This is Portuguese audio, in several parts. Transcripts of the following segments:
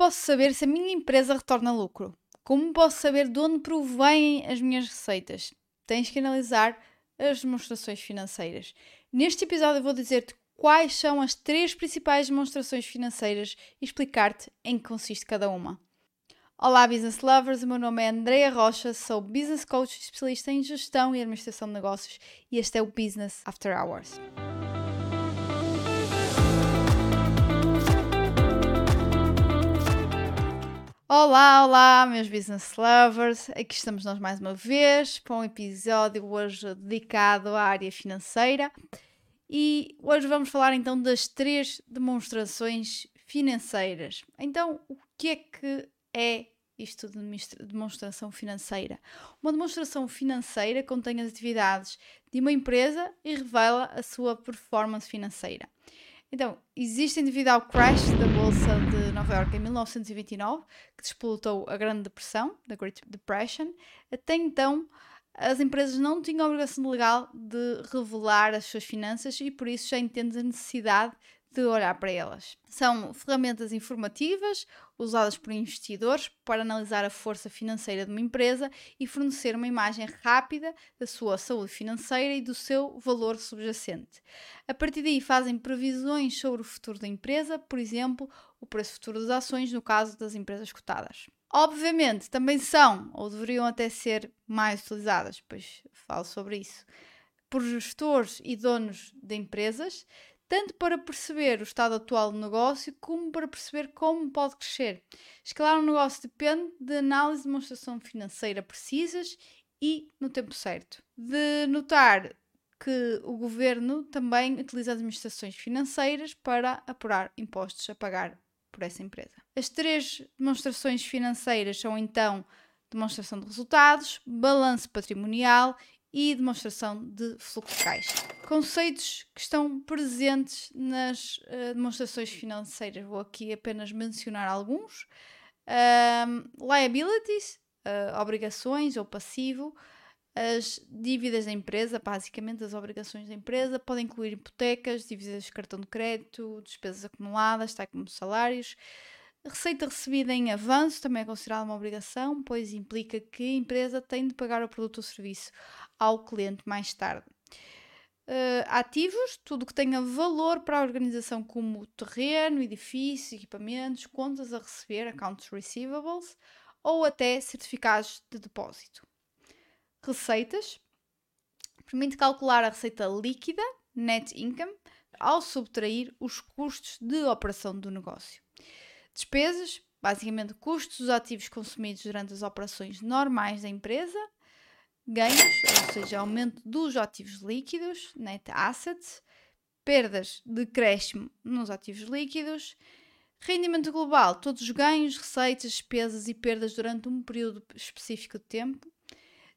posso saber se a minha empresa retorna lucro? Como posso saber de onde provêm as minhas receitas? Tens que analisar as demonstrações financeiras. Neste episódio eu vou dizer-te quais são as três principais demonstrações financeiras e explicar-te em que consiste cada uma. Olá, business lovers! O meu nome é Andrea Rocha, sou business coach especialista em gestão e administração de negócios e este é o Business After Hours. Olá, olá, meus business lovers! Aqui estamos nós mais uma vez para um episódio hoje dedicado à área financeira e hoje vamos falar então das três demonstrações financeiras. Então, o que é que é isto de demonstração financeira? Uma demonstração financeira contém as atividades de uma empresa e revela a sua performance financeira. Então, existe devido ao crash da Bolsa de Nova York em 1929, que despolutou a Grande Depressão, da Great Depression. Até então, as empresas não tinham obrigação legal de revelar as suas finanças e por isso já entendes a necessidade de olhar para elas. São ferramentas informativas usadas por investidores para analisar a força financeira de uma empresa e fornecer uma imagem rápida da sua saúde financeira e do seu valor subjacente. A partir daí fazem previsões sobre o futuro da empresa, por exemplo, o preço futuro das ações no caso das empresas cotadas. Obviamente, também são, ou deveriam até ser mais utilizadas, pois falo sobre isso, por gestores e donos de empresas, tanto para perceber o estado atual do negócio como para perceber como pode crescer. Escalar um negócio depende de análise de demonstração financeira precisas e no tempo certo. De notar que o governo também utiliza administrações financeiras para apurar impostos a pagar por essa empresa. As três demonstrações financeiras são então demonstração de resultados, balanço patrimonial e demonstração de fluxo de caixa. Conceitos que estão presentes nas uh, demonstrações financeiras, vou aqui apenas mencionar alguns. Um, liabilities, uh, obrigações ou passivo, as dívidas da empresa, basicamente as obrigações da empresa, podem incluir hipotecas, dívidas de cartão de crédito, despesas acumuladas, tais como salários, Receita recebida em avanço também é considerada uma obrigação, pois implica que a empresa tem de pagar o produto ou serviço ao cliente mais tarde. Uh, ativos, tudo que tenha valor para a organização, como terreno, edifícios, equipamentos, contas a receber, accounts receivables, ou até certificados de depósito. Receitas, permite calcular a receita líquida, net income, ao subtrair os custos de operação do negócio. Despesas, basicamente custos dos ativos consumidos durante as operações normais da empresa. Ganhos, ou seja, aumento dos ativos líquidos, net assets. Perdas, decréscimo nos ativos líquidos. Rendimento global, todos os ganhos, receitas, despesas e perdas durante um período específico de tempo.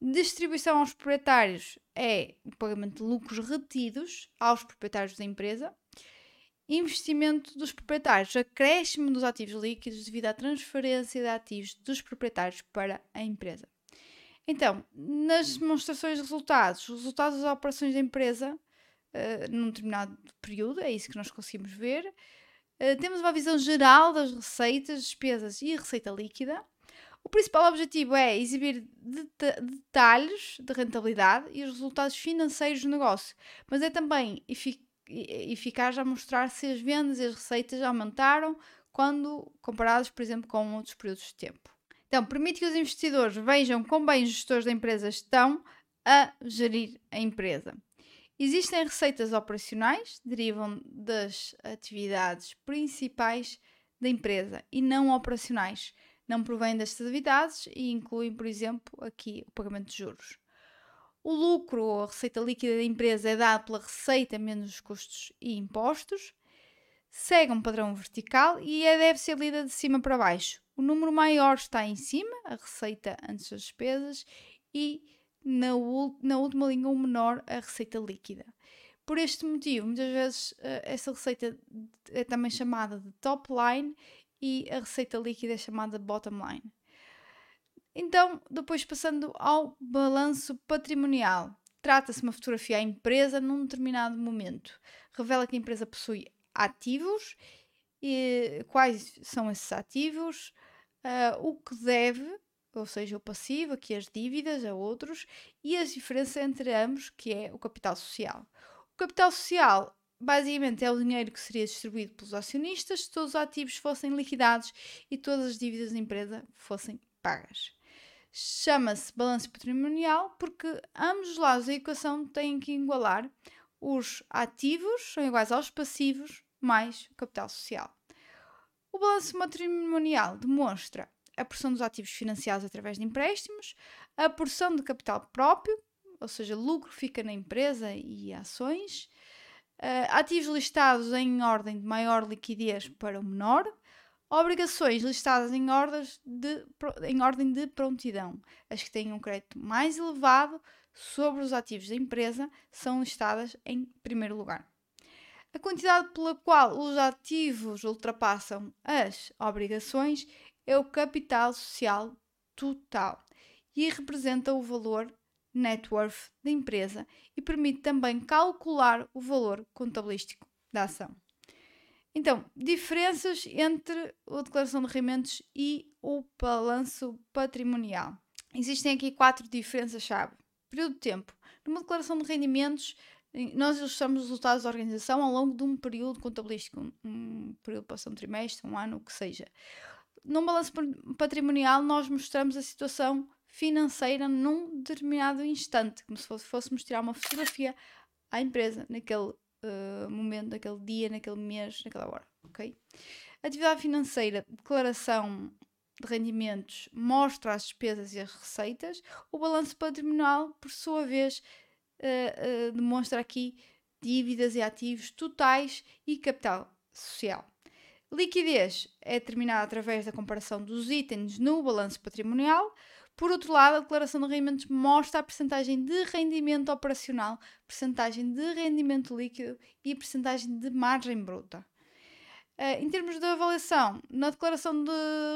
Distribuição aos proprietários é o pagamento de lucros retidos aos proprietários da empresa investimento dos proprietários, acréscimo dos ativos líquidos devido à transferência de ativos dos proprietários para a empresa. Então, nas demonstrações de resultados, os resultados das operações da empresa uh, num determinado período, é isso que nós conseguimos ver. Uh, temos uma visão geral das receitas, despesas e receita líquida. O principal objetivo é exibir deta detalhes de rentabilidade e os resultados financeiros do negócio, mas é também eficaz eficaz a mostrar se as vendas e as receitas aumentaram quando comparados, por exemplo, com outros períodos de tempo. Então, permite que os investidores vejam quão bem os gestores da empresa estão a gerir a empresa. Existem receitas operacionais, derivam das atividades principais da empresa e não operacionais. Não provêm destas atividades e incluem, por exemplo, aqui o pagamento de juros. O lucro ou a receita líquida da empresa é dado pela receita menos os custos e impostos. Segue um padrão vertical e é, deve ser lida de cima para baixo. O número maior está em cima, a receita antes das despesas, e na, na última linha o menor, a receita líquida. Por este motivo, muitas vezes eh, essa receita é também chamada de top line e a receita líquida é chamada de bottom line. Então, depois passando ao balanço patrimonial. Trata-se de uma fotografia à empresa num determinado momento. Revela que a empresa possui ativos e quais são esses ativos, uh, o que deve, ou seja, o passivo, aqui as dívidas a outros, e as diferenças entre ambos, que é o capital social. O capital social basicamente é o dinheiro que seria distribuído pelos acionistas se todos os ativos fossem liquidados e todas as dívidas da empresa fossem pagas. Chama-se balanço patrimonial porque ambos os lados da equação têm que igualar os ativos são iguais aos passivos mais capital social. O balanço matrimonial demonstra a porção dos ativos financiados através de empréstimos, a porção de capital próprio, ou seja, lucro fica na empresa e ações, uh, ativos listados em ordem de maior liquidez para o menor, obrigações listadas em, de, em ordem de prontidão, as que têm um crédito mais elevado sobre os ativos da empresa são listadas em primeiro lugar. A quantidade pela qual os ativos ultrapassam as obrigações é o capital social total e representa o valor net worth da empresa e permite também calcular o valor contabilístico da ação. Então, diferenças entre a declaração de rendimentos e o balanço patrimonial. Existem aqui quatro diferenças-chave. Período de tempo. Numa declaração de rendimentos, nós ilustramos os resultados da organização ao longo de um período contabilístico, um período ser um trimestre, um ano, o que seja. Num balanço patrimonial, nós mostramos a situação financeira num determinado instante, como se fôssemos tirar uma fotografia à empresa naquele uh, momento, naquele dia, naquele mês, naquela hora, ok? Atividade financeira, declaração de rendimentos mostra as despesas e as receitas, o balanço patrimonial, por sua vez, uh, uh, demonstra aqui dívidas e ativos totais e capital social. Liquidez é determinada através da comparação dos itens no balanço patrimonial. Por outro lado, a declaração de rendimentos mostra a percentagem de rendimento operacional, percentagem de rendimento líquido e percentagem de margem bruta. Uh, em termos de avaliação, na declaração de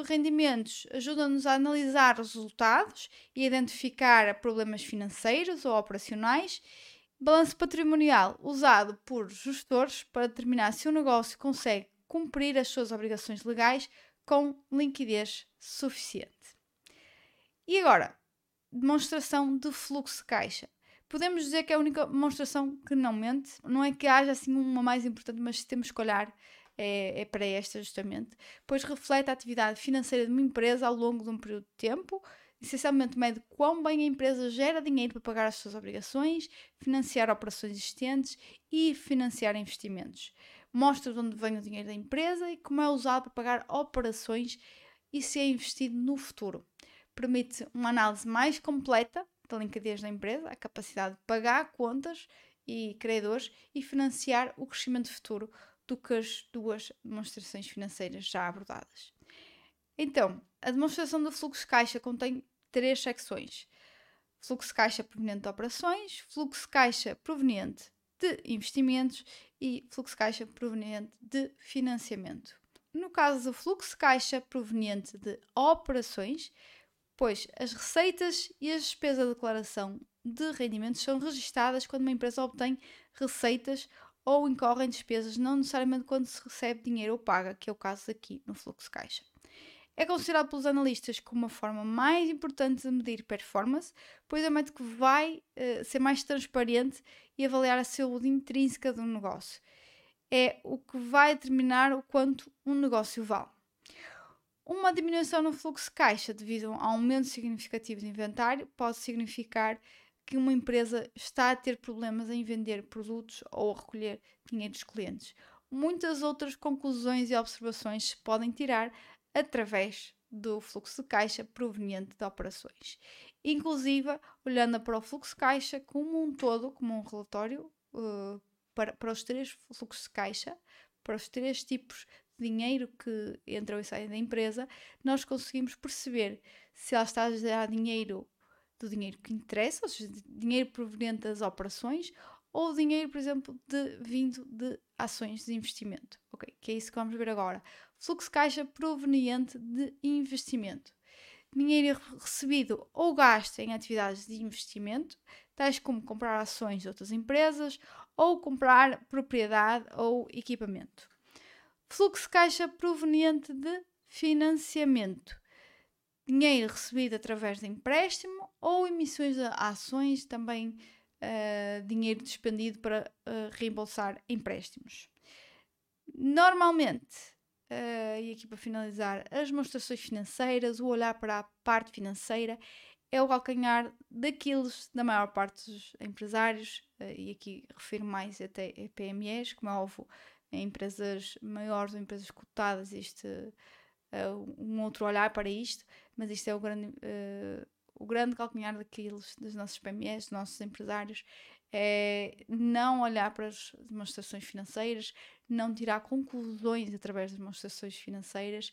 rendimentos, ajuda-nos a analisar os resultados e identificar problemas financeiros ou operacionais. Balanço patrimonial usado por gestores para determinar se o negócio consegue cumprir as suas obrigações legais com liquidez suficiente. E agora, demonstração de fluxo de caixa. Podemos dizer que é a única demonstração que não mente. Não é que haja assim uma mais importante, mas temos que olhar é, é para esta justamente, pois reflete a atividade financeira de uma empresa ao longo de um período de tempo, essencialmente mede quão bem a empresa gera dinheiro para pagar as suas obrigações, financiar operações existentes e financiar investimentos. Mostra de onde vem o dinheiro da empresa e como é usado para pagar operações e se é investido no futuro. Permite uma análise mais completa da liquidez da empresa, a capacidade de pagar contas e credores e financiar o crescimento futuro do que as duas demonstrações financeiras já abordadas. Então, a demonstração do fluxo de caixa contém três secções: fluxo de caixa proveniente de operações, fluxo de caixa proveniente de investimentos e fluxo de caixa proveniente de financiamento. No caso do fluxo de caixa proveniente de operações, pois as receitas e as despesas da declaração de rendimentos são registadas quando uma empresa obtém receitas ou incorrem despesas, não necessariamente quando se recebe dinheiro ou paga, que é o caso aqui no fluxo caixa. É considerado pelos analistas como a forma mais importante de medir performance, pois é o método que vai uh, ser mais transparente e avaliar a saúde intrínseca do negócio. É o que vai determinar o quanto um negócio vale. Uma diminuição no fluxo de caixa devido a um aumento significativo de inventário pode significar que uma empresa está a ter problemas em vender produtos ou a recolher dinheiro dos clientes. Muitas outras conclusões e observações se podem tirar através do fluxo de caixa proveniente de operações. Inclusive, olhando para o fluxo de caixa como um todo, como um relatório, uh, para, para os três fluxos de caixa, para os três tipos dinheiro que entram e saem da empresa, nós conseguimos perceber se ela está a gerar dinheiro do dinheiro que interessa, ou seja, dinheiro proveniente das operações, ou dinheiro, por exemplo, de, vindo de ações de investimento. Ok, que é isso que vamos ver agora. Fluxo de caixa proveniente de investimento. Dinheiro recebido ou gasto em atividades de investimento, tais como comprar ações de outras empresas ou comprar propriedade ou equipamento. Fluxo de caixa proveniente de financiamento. Dinheiro recebido através de empréstimo ou emissões de ações, também uh, dinheiro despendido para uh, reembolsar empréstimos. Normalmente, uh, e aqui para finalizar, as demonstrações financeiras, o olhar para a parte financeira é o calcanhar daqueles da maior parte dos empresários, e aqui refiro mais até a PMEs, como é óbvio, em empresas maiores ou empresas cotadas, este uh, um outro olhar para isto, mas isto é o grande, uh, o grande calcanhar daqueles, dos nossos PMEs, dos nossos empresários, é não olhar para as demonstrações financeiras, não tirar conclusões através das demonstrações financeiras,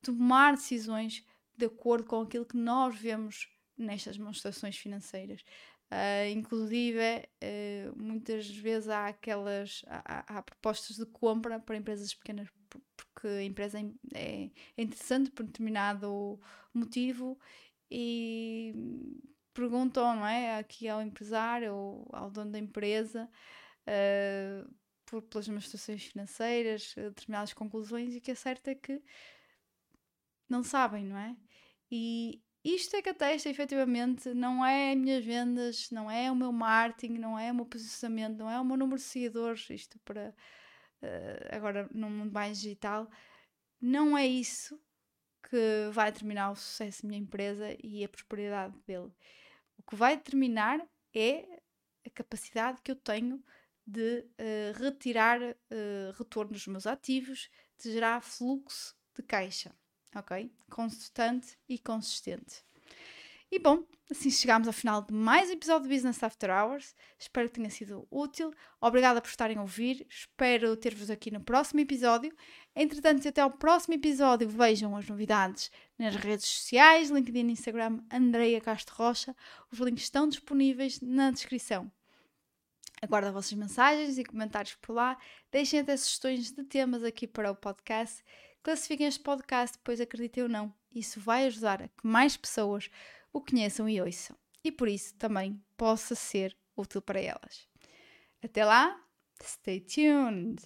tomar decisões de acordo com aquilo que nós vemos nestas demonstrações financeiras. Uh, inclusive, uh, muitas vezes há aquelas há, há, propostas de compra para empresas pequenas porque a empresa é, é interessante por determinado motivo e perguntam não é, aqui ao empresário ou ao dono da empresa uh, por, pelas demonstrações financeiras, determinadas conclusões e o que é certo é que não sabem, não é? E isto é que atesta efetivamente não é as minhas vendas, não é o meu marketing, não é o meu posicionamento, não é o meu número de seguidores, isto para uh, agora no mundo mais digital, não é isso que vai determinar o sucesso da minha empresa e a prosperidade dele. O que vai determinar é a capacidade que eu tenho de uh, retirar uh, retorno dos meus ativos, de gerar fluxo de caixa ok? Constante e consistente. E bom, assim chegamos ao final de mais um episódio de Business After Hours. Espero que tenha sido útil. Obrigada por estarem a ouvir. Espero ter-vos aqui no próximo episódio. Entretanto, até ao próximo episódio, vejam as novidades nas redes sociais, LinkedIn Instagram, Andreia Castro Rocha. Os links estão disponíveis na descrição. Aguardo as vossas mensagens e comentários por lá. Deixem até sugestões de temas aqui para o podcast classifiquem este podcast, pois acreditem ou não, isso vai ajudar a que mais pessoas o conheçam e ouçam, e por isso também possa ser útil para elas. Até lá, stay tuned!